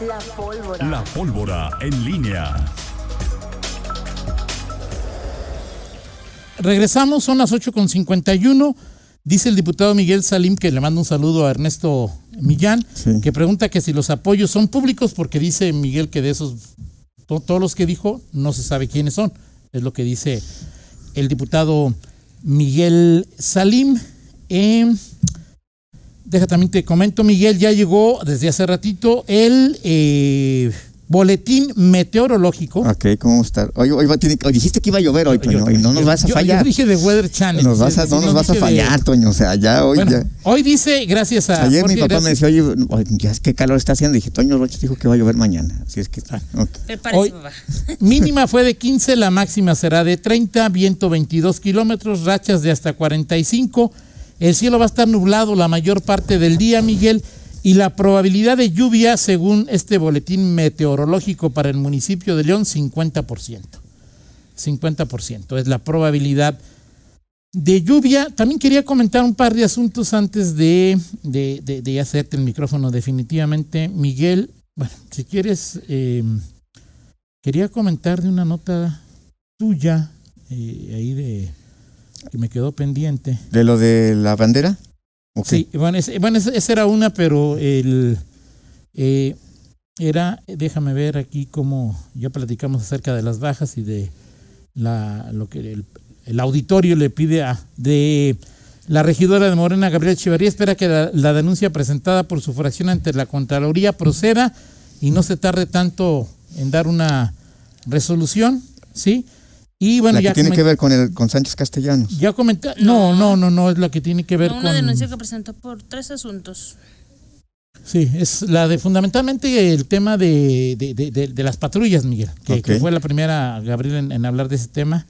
La pólvora. La pólvora en línea. Regresamos, son las 8.51. Dice el diputado Miguel Salim que le manda un saludo a Ernesto Millán, Sí. que pregunta que si los apoyos son públicos, porque dice Miguel que de esos, to- todos los que dijo, no se sabe quiénes son. Es lo que dice el diputado Miguel Salim. Eh, deja también te comento, Miguel, ya llegó desde hace ratito el eh, boletín meteorológico. Ok, ¿cómo estar? Oye, hoy va- tiene- oye, dijiste que iba a llover hoy, Toño, y no nos Yo- vas a yo- yo fallar. dije de Weather Channel. Nos vas a- no nos vas a dije de- fallar, Toño. O sea, ya hoy Bueno, ya. hoy dice, gracias a. Ayer mi papá me gracias- decía, oye, oye, ya es que calor está haciendo. Dije, Toño Rocha dijo que va a llover mañana. Así es que. Ah. ok. Prepárese, Hoy- papá. Mínima fue de 15, la máxima será de 30, viento 22 kilómetros, rachas de hasta 45. El cielo va a estar nublado la mayor parte del día, Miguel, y la probabilidad de lluvia, según este boletín meteorológico para el municipio de León, 50%. 50% es la probabilidad de lluvia. También quería comentar un par de asuntos antes de, de, de- hacerte el micrófono definitivamente. Miguel, bueno, si quieres, eh, quería comentar de una nota tuya eh, ahí de que me quedó pendiente. ¿De lo de la bandera? Sí, bueno, ese- bueno, esa era una, pero el eh, era, déjame ver aquí cómo ya platicamos acerca de las bajas y de la lo que el, el auditorio le pide a de la regidora de Morena, Gabriela Echeverría, espera que la, la denuncia presentada por su fracción ante la Contraloría proceda y no se tarde tanto en dar una resolución, ¿sí? Y bueno, la que ya tiene que ver con el con Sánchez Castellanos. ya comenté, no, no, no, no, es la que tiene que ver No, con una denuncia que presentó por tres asuntos. Sí, es la de fundamentalmente el tema de, de, de- de- de las patrullas, Miguel, que, que Ok. fue la primera, Gabriel, en, en hablar de ese tema.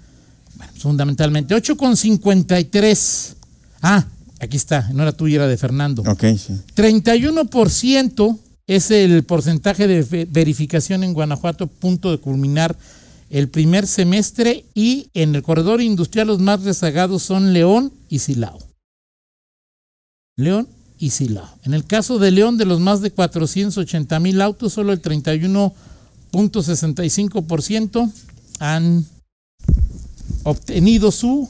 Bueno, fundamentalmente, 8,53. Ah, aquí está, no era tuya, era de Fernando. Ok, sí. 31% es el porcentaje de ve- verificación en Guanajuato, punto de culminar el primer semestre y en el corredor industrial los más rezagados son León y Silao. León y Silao. En el caso de León, de los más de 480 mil autos, solo el 31.65% han obtenido su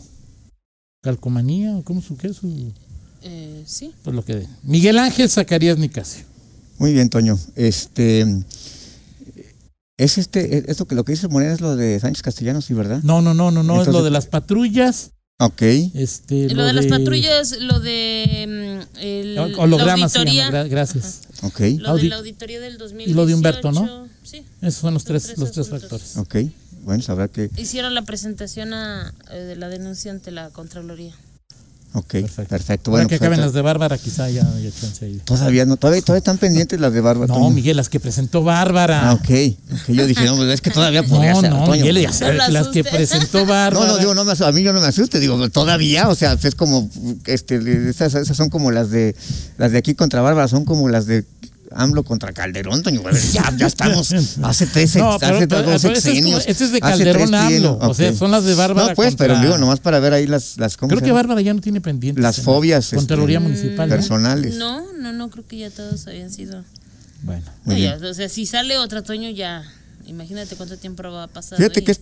calcomanía, ¿cómo su qué? Su, Eh, sí. pues lo que Miguel Ángel Zacarías Nicasio. Muy bien, Toño. Este. Es este, esto que lo que dice Morena es lo de Sánchez Castellanos, sí, ¿verdad? No, no, no, no, no, es lo de las patrullas. Ok. Este, Lo, de las patrullas, lo de mm, el, Holograma la se llama, auditoría, gra- gracias. Ok. lo de la auditoría del 2018. Y lo de Humberto, ¿no? Sí. Esos son los tres, tres los tres asuntos. factores. Ok. Bueno, sabrá que. Hicieron la presentación a, eh, de la denuncia ante la Contraloría. Ok. Perfecto. Perfecto. Ahora Bueno, que pues, acaben las de Bárbara, quizá ya, chance ahí. Todavía no, todavía, todavía están pendientes las de Bárbara. No. Miguel, las que presentó Bárbara. Ah, ok. Ok, Yo dije, no, es que todavía podría No, ser. no, Toño. Miguel, ya No las que presentó No, Bárbara. no, digo, no me asu- a mí yo no me asuste, digo, todavía, o sea, es como, este, esas, esas son como las de, las de aquí contra Bárbara, son como las de AMLO contra Calderón, Toño, ya, ya estamos, hace tres, No, pero- hace pero- dos pero ese es como- sexenios. ese es de Calderón AMLO, o sea, son las de Bárbara No, pues, pero contra- digo, nomás para ver ahí las, las ¿cómo Creo que? Bárbara ya no tiene pendientes. Las fobias, este, Contraloría Municipal. ¿no? personales. No, no, no, creo que ya todos habían sido. Bueno. Muy No, ya, bien. o sea, si sale otra Toño, ya. Imagínate cuánto tiempo va a pasar. Fíjate que es-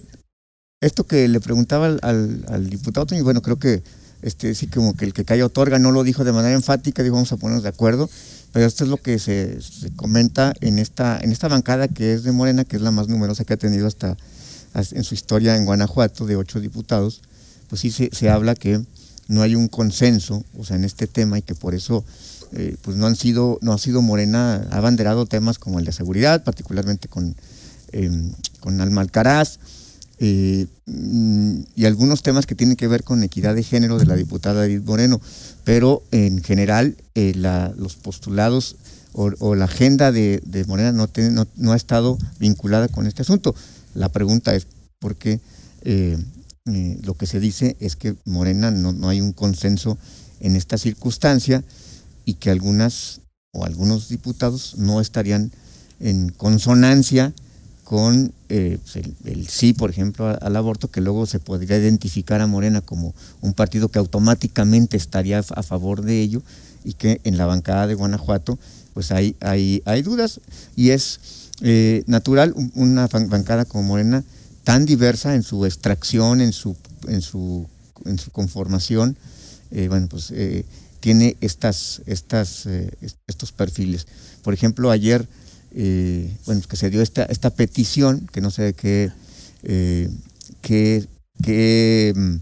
esto que le preguntaba al, al- al diputado Toño, bueno, creo que este sí como que el que calla otorga no lo dijo de manera enfática, dijo vamos a ponernos de acuerdo, pero esto es lo que se, comenta en esta en esta bancada que es de Morena, que es la más numerosa que ha tenido hasta as- en su historia en Guanajuato de ocho diputados, pues sí se, se habla que no hay un consenso, o sea, en este tema y que por eso eh, pues no han sido no ha sido Morena ha abanderado temas como el de seguridad, particularmente con eh, con Alma Alcaraz, eh, mm, y algunos temas que tienen que ver con equidad de género de la diputada Edith Moreno, pero en general eh, la- los postulados o, la agenda de, Morena no, no ha estado vinculada con este asunto. La pregunta es por qué eh, lo que se dice es que Morena no, no hay un consenso en esta circunstancia y que algunas o algunos diputados no estarían en consonancia con eh, pues, el, sí, por ejemplo, al aborto, que luego se podría identificar a Morena como un partido que automáticamente estaría a favor de ello y que en la bancada de Guanajuato pues hay, hay, dudas y es eh, natural un- una ban- bancada como Morena tan diversa en su extracción, en su, en su, en su conformación, eh, bueno, pues tiene estas, estas, est- estos perfiles. Por ejemplo, ayer, eh, bueno, que se dio esta, esta petición, que no sé de qué, eh, qué, qué, mm,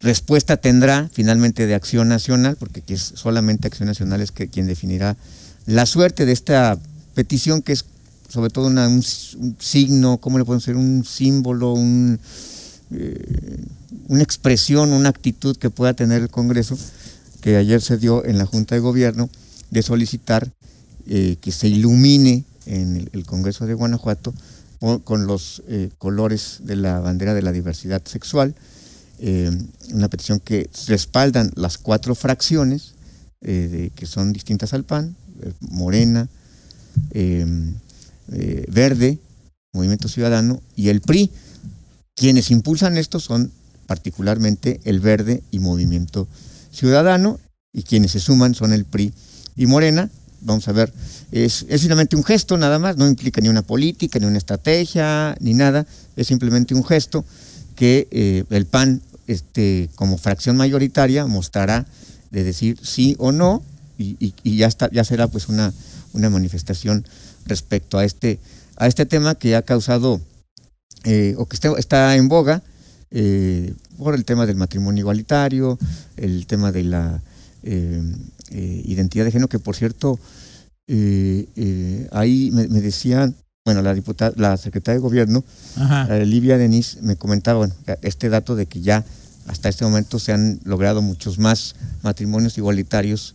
respuesta tendrá finalmente de Acción Nacional, porque es solamente Acción Nacional es que, quien definirá la suerte de esta petición, que es sobre todo un, signo, ¿cómo le podemos decir? Un símbolo, un, eh, una expresión, una actitud que pueda tener el Congreso, que ayer se dio en la Junta de Gobierno, de solicitar eh, que se ilumine en el, Congreso de Guanajuato con los eh, colores de la bandera de la diversidad sexual, eh, una petición que respaldan las cuatro fracciones eh, que son distintas al PAN, Morena, Verde, Movimiento Ciudadano y el PRI. Quienes impulsan esto son particularmente el Verde y Movimiento Ciudadano y quienes se suman son el PRI y Morena. Vamos a ver, es, es finalmente un gesto nada más, no implica ni una política, ni una estrategia, ni nada, es simplemente un gesto que eh, el PAN, este, como fracción mayoritaria, mostrará de decir sí o no, y, y- y ya está, ya será pues una, una manifestación respecto a este, a este tema que ha causado eh, o que está, está en boga eh, por el tema del matrimonio igualitario, el tema de la eh, eh, identidad de género, que por cierto, eh, ahí me, me decían, bueno, la diputada, la secretaria de gobierno, Livia Denis, me comentaba bueno, este dato de que ya hasta este momento se han logrado muchos más matrimonios igualitarios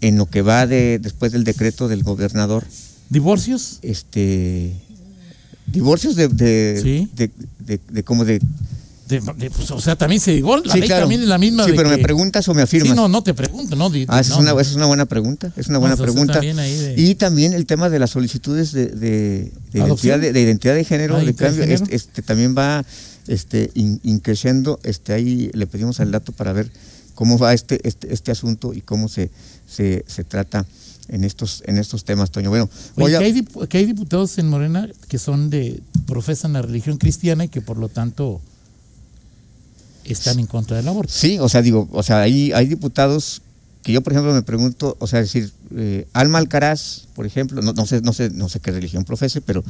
en lo que va de después del decreto del gobernador ¿Divorcios? este divorcios de de, Sí. de, de- de como de De- de- pues, o sea, también se. La Sí, ley claro. también es la misma. sí de pero me preguntas o me afirmas Sí, no, no te pregunto, ¿no? Di- ah esa no, es una esa es una buena pregunta es una buena sea, pregunta también ahí de- y también el tema de las solicitudes de, de- identidad de, de identidad de género Ah, de cambio género. este, este, también va este in- increciendo este ahí le pedimos al dato para ver cómo va este este, este asunto y cómo se, se, se trata en estos en estos temas Toño bueno Oye, a- que, hay, dip- que hay diputados en Morena que son de, profesan la religión cristiana y que por lo tanto están en contra del aborto. Sí, o sea, digo, o sea, hay, hay diputados que yo, por ejemplo, me pregunto, o sea, decir, eh, Alma Alcaraz, por ejemplo, no, no sé, no sé, no sé qué religión profese, pero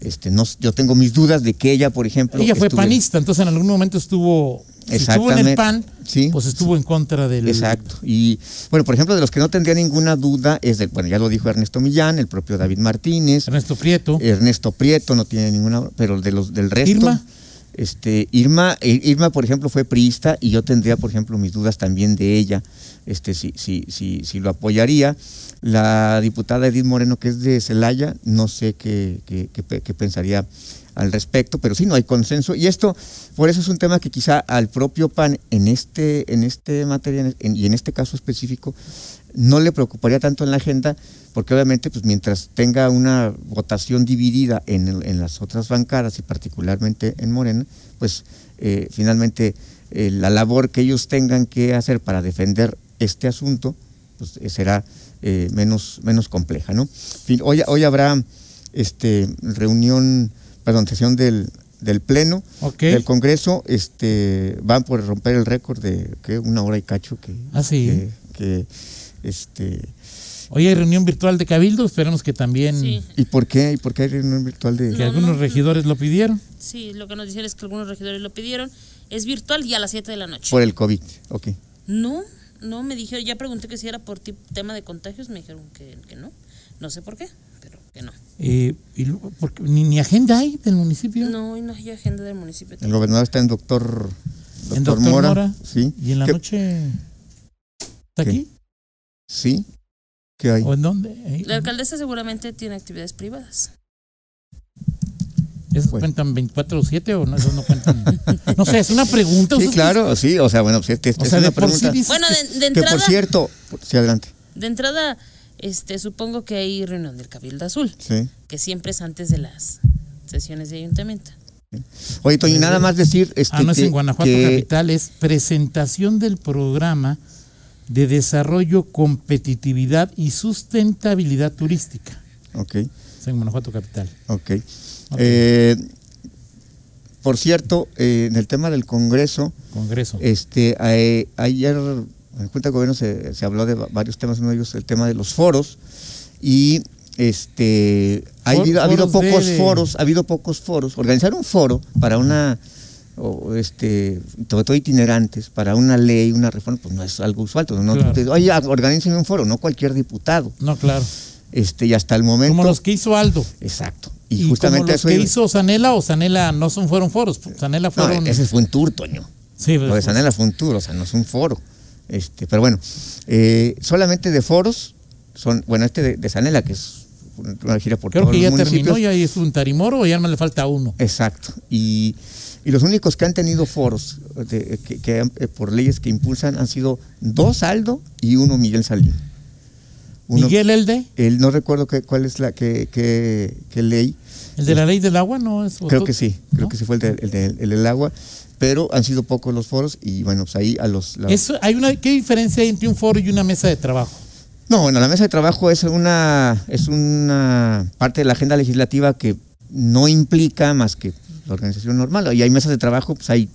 este, no, yo tengo mis dudas de que ella, por ejemplo, Ella fue panista, entonces en algún momento estuvo, si estuvo en el. PAN, Sí. pues estuvo en contra del... Exacto. Y bueno, por ejemplo, de los que no tendría ninguna duda es del, bueno, ya lo dijo Ernesto Millán, el propio David Martínez, Ernesto Prieto. Ernesto Prieto no tiene ninguna, pero de los del resto. Irma. Este, Irma, eh, Irma, por ejemplo, fue priista y yo tendría, por ejemplo, mis dudas también de ella, este, si, si, si, si lo apoyaría. La diputada Edith Moreno, que es de Celaya, no sé qué, qué, qué qué pensaría al respecto, pero sí no hay consenso. Y esto, por eso es un tema que quizá al propio PAN en este, en este materia en- y en este caso específico, no le preocuparía tanto en la agenda, porque obviamente, pues mientras tenga una votación dividida en, el- en las otras bancadas y particularmente en Morena, pues eh, finalmente eh, la labor que ellos tengan que hacer para defender este asunto, pues eh, será eh, menos, menos compleja, ¿no? Hoy, hoy habrá este reunión, perdón, sesión del, del Pleno Ok. del Congreso, este, van por romper el récord de ¿qué? una hora y cacho que, Ah, sí. que, que, este Hoy hay reunión virtual de Cabildo, esperemos que también Sí, ¿y por qué? ¿Y por qué hay reunión virtual de que No, algunos no. regidores lo pidieron. sí, lo que nos dijeron es que algunos regidores lo pidieron. Es virtual y a las 7 de la noche. por el COVID? Ok. No, no, me dijeron, ya pregunté que si era por tema de contagios, me dijeron que, que no. No sé por qué, que no. Eh, y luego, porque ni, ni agenda hay del municipio. No, no hay agenda del municipio. El gobernador está en doctor, En doctor Doctor Mora, Mora. sí. Y en la ¿Qué- noche. ¿Está ¿Qué? aquí? Sí. ¿Qué hay? ¿O en dónde? La alcaldesa seguramente tiene actividades privadas. ¿Esos Bueno. cuentan 24 o 7 o no? Esos no cuentan. no sé, es una pregunta. Sí, claro, sí, o sea, bueno, pues este, este O sea, es una sí pregunta dices Bueno, de, de que por entrada, cierto, por- sí, adelante. de entrada, este, supongo que hay reunión del Cabildo Azul, Sí. que siempre es antes de las sesiones de ayuntamiento. Oye, Toño, nada más decir este ah, no es que- en Guanajuato que- Capital, es presentación del programa de Desarrollo, Competitividad y Sustentabilidad Turística. Ok, Es en Guanajuato Capital. ok. Eh, por cierto, eh, en el tema del Congreso, Congreso. este, eh, ayer en Junta de Gobierno se, se habló de va- varios temas, uno de ellos el tema de los foros y este ha For- habido, ha pocos de- foros, ha habido pocos foros. Organizar un foro para una o, este, sobre todo itinerantes, para una ley, una reforma, pues no es algo usual. Entonces, no, Claro. te- Oye, organicen un foro, no cualquier diputado. No, claro. Este, y hasta el momento. Como los que hizo Aldo. Exacto. Y, Y, justamente como los eso que iba- hizo Sanela o Sanela no son fueron foros. Sanela No, fueron. ese fue un tour, Toño. sí, Lo de pues, Sanela fue un tour, o sea, no es un foro. Este, pero bueno, eh, solamente de foros son, bueno, este de, de Sanela, que es una gira por Creo todos que ya los terminó, ya es un Tarimoro y ya me le falta uno. Exacto. Y, y los únicos que han tenido foros de- que, que han- eh, por leyes que impulsan han sido dos Aldo y uno Miguel Salín. Uno- Miguel Elde, él no recuerdo cuál es la que, que, que ley. el de la ley del agua, ¿no? Es Creo que sí, creo ¿no? que sí fue el, de- el de- el del agua, pero han sido pocos los foros y bueno, pues ahí a los... la- Eso, hay una, ¿Qué diferencia hay entre un foro y una mesa de trabajo? No, bueno, la mesa de trabajo es una, es una parte de la agenda legislativa que no implica más que la organización normal. Y hay mesas de trabajo, pues hay,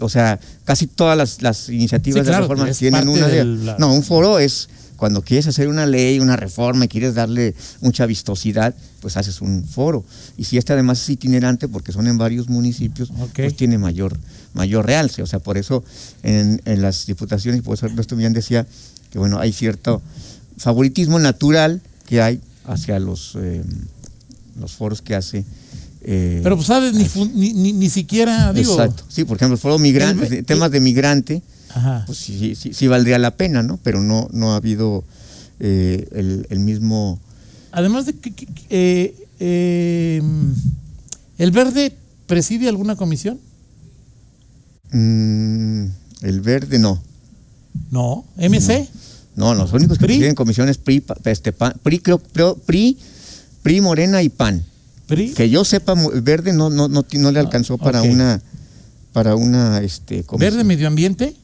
o sea, casi todas las, las iniciativas Sí, claro, de reforma tienen una de... del- la- No, un foro es cuando quieres hacer una ley, una reforma y quieres darle mucha vistosidad, pues haces un foro. Y si este además es itinerante, porque son en varios municipios, pues tiene mayor, mayor realce. O sea, por eso en, en las diputaciones, por eso Ernesto Millán decía que bueno, hay cierto favoritismo natural que hay hacia los, eh, los foros que hace. Eh, Pero pues sabes, ni, ni, ni, ni siquiera, digo. Exacto. Sí, por ejemplo, el foro migrante, El- temas de migrante, Ajá. pues sí, sí, sí valdría la pena, ¿no? Pero no, no ha habido eh, el, el mismo. Además de que, que- eh, eh, ¿el verde preside alguna comisión? mm, el verde, no. No. ¿MC? No, los únicos que ¿PRI? presiden comisiones PRI, este, PAN, PRI, creo, creo- PRI, PRI, Morena y PAN. ¿PRI? Que yo sepa, verde no, no, no, no le alcanzó para Ah, una para una este, comisión. ¿Verde medio ambiente?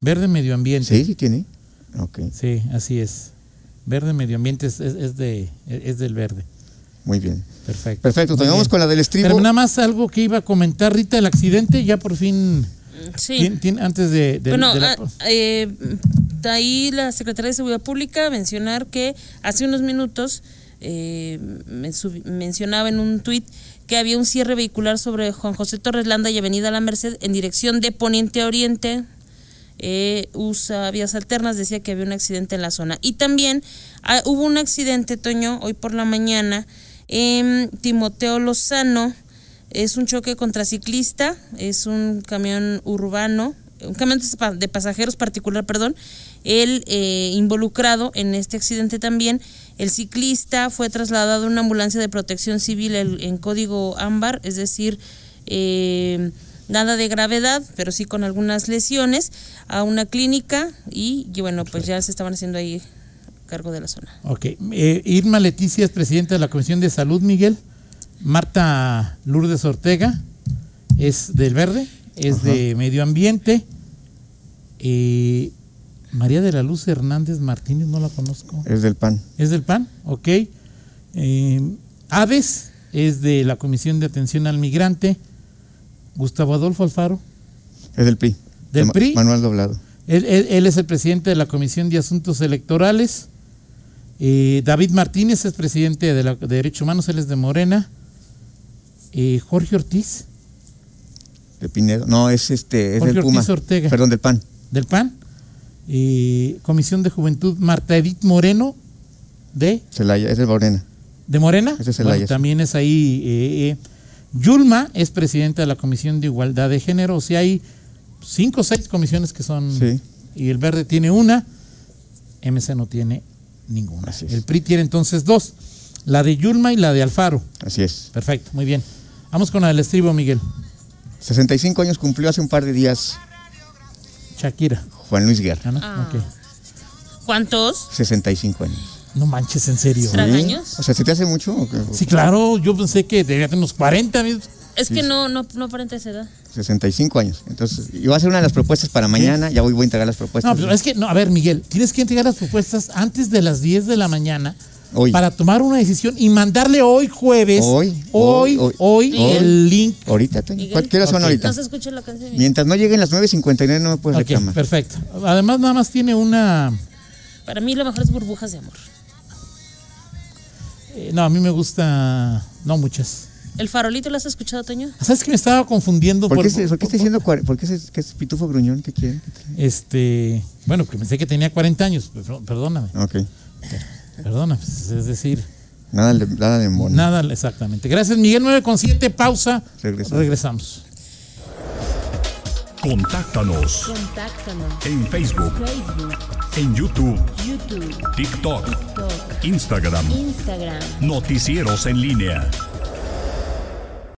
Verde medio ambiente. Sí, sí tiene. Ok, Sí, así es. Verde medio ambiente es, es- es de, es del verde. muy bien. Perfecto. Perfecto, bien. con la del estribo. Pero nada más algo que iba a comentar Rita, el accidente, ya por fin, Sí. tien- tien- antes de, de- bueno, de la- ah, eh, ahí la Secretaría de Seguridad Pública mencionar que hace unos minutos eh, mencionaba en un tuit que había un cierre vehicular sobre Juan José Torres Landa y Avenida La Merced en dirección de poniente a oriente. Eh, usa vías alternas, decía que había un accidente en la zona. Y también ah, hubo un accidente, Toño, hoy por la mañana, en Timoteo Lozano. Es un choque contra ciclista, es un camión urbano, un camión de pasajeros particular, perdón, el eh, involucrado en este accidente también. El ciclista fue trasladado a una ambulancia de protección civil el- en código ámbar, es decir, eh, nada de gravedad, pero sí con algunas lesiones, a una clínica y, y bueno, pues ya se estaban haciendo ahí cargo de la zona. Ok. Eh, Irma Leticia es presidenta de la Comisión de Salud, Miguel. Marta Lourdes Ortega es del Verde, es de Medio Ambiente. Eh, María de la Luz Hernández Martínez, no la conozco. Es del PAN. ¿Es del PAN? Ok. Eh, Aves es de la Comisión de Atención al Migrante. Gustavo Adolfo Alfaro. Es del PRI. ¿Del PRI? Manuel Doblado. Él, él- él es el presidente de la Comisión de Asuntos Electorales. Eh, David Martínez es presidente de, la, de Derechos Humanos, él es de Morena. Eh, Jorge Ortiz, De Pinedo. No, es este, es Jorge del Puma. Ortiz Ortega. Perdón, del PAN. del PAN. Eh, Comisión de Juventud, Marta Edith Moreno, de, Celaya, es de Morena. de Morena. Es Celaya, Bueno, también es ahí. eh, eh. Yulma es presidenta de la Comisión de Igualdad de Género. O sea, hay cinco o seis comisiones que son. Sí. Y el Verde tiene una. MC no tiene ninguna. Así es. El PRI tiene entonces dos. La de Yulma y la de Alfaro. Así es. Perfecto, muy bien. Vamos con la del estribo, Miguel. 65 años cumplió hace un par de días Shakira. Juan Luis Guerra. ¿Ah, no? Ah. Ok. ¿Cuántos? 65 años. No manches, en serio. ¿Sí? años? O sea, ¿se te hace mucho? o qué? Sí, claro, yo pensé que debía tener unos 40. ¿ves? Es que Sí. no, no, no aparenta esa edad. 65 años. Entonces, iba a hacer una de las propuestas para mañana, ya voy, voy a entregar las propuestas. No, pero es que, no, a ver, Miguel, tienes que entregar las propuestas antes de las 10 de la mañana Hoy. para tomar una decisión y mandarle hoy jueves, Hoy, hoy, hoy, hoy, hoy. el link. Ahorita, Toño. ¿Cuál- ¿Qué hora son ahorita? No se escucha la canción. Mientras no lleguen las 9.59 no me puedes Ok, reclamar. perfecto. Además, nada más tiene una. Para mí lo mejor es burbujas de amor. eh, no, a mí me gusta. No muchas. ¿El farolito lo has escuchado, Toño? ¿Sabes que me estaba confundiendo? ¿Por por- qué, se- por qué está diciendo ¿Por qué es, es pitufo gruñón? ¿Qué quiere? Este. Bueno, que pensé que tenía 40 años. Perdóname, Ok. Pues, Es decir, Nada, le- nada de mono. nada exactamente. Gracias, Miguel. 9 con 7, pausa. Regresamos. Regresamos. Contáctanos Contáctanos. en Facebook, Facebook, en YouTube, YouTube, TikTok, TikTok, Instagram. Instagram. Noticieros en línea.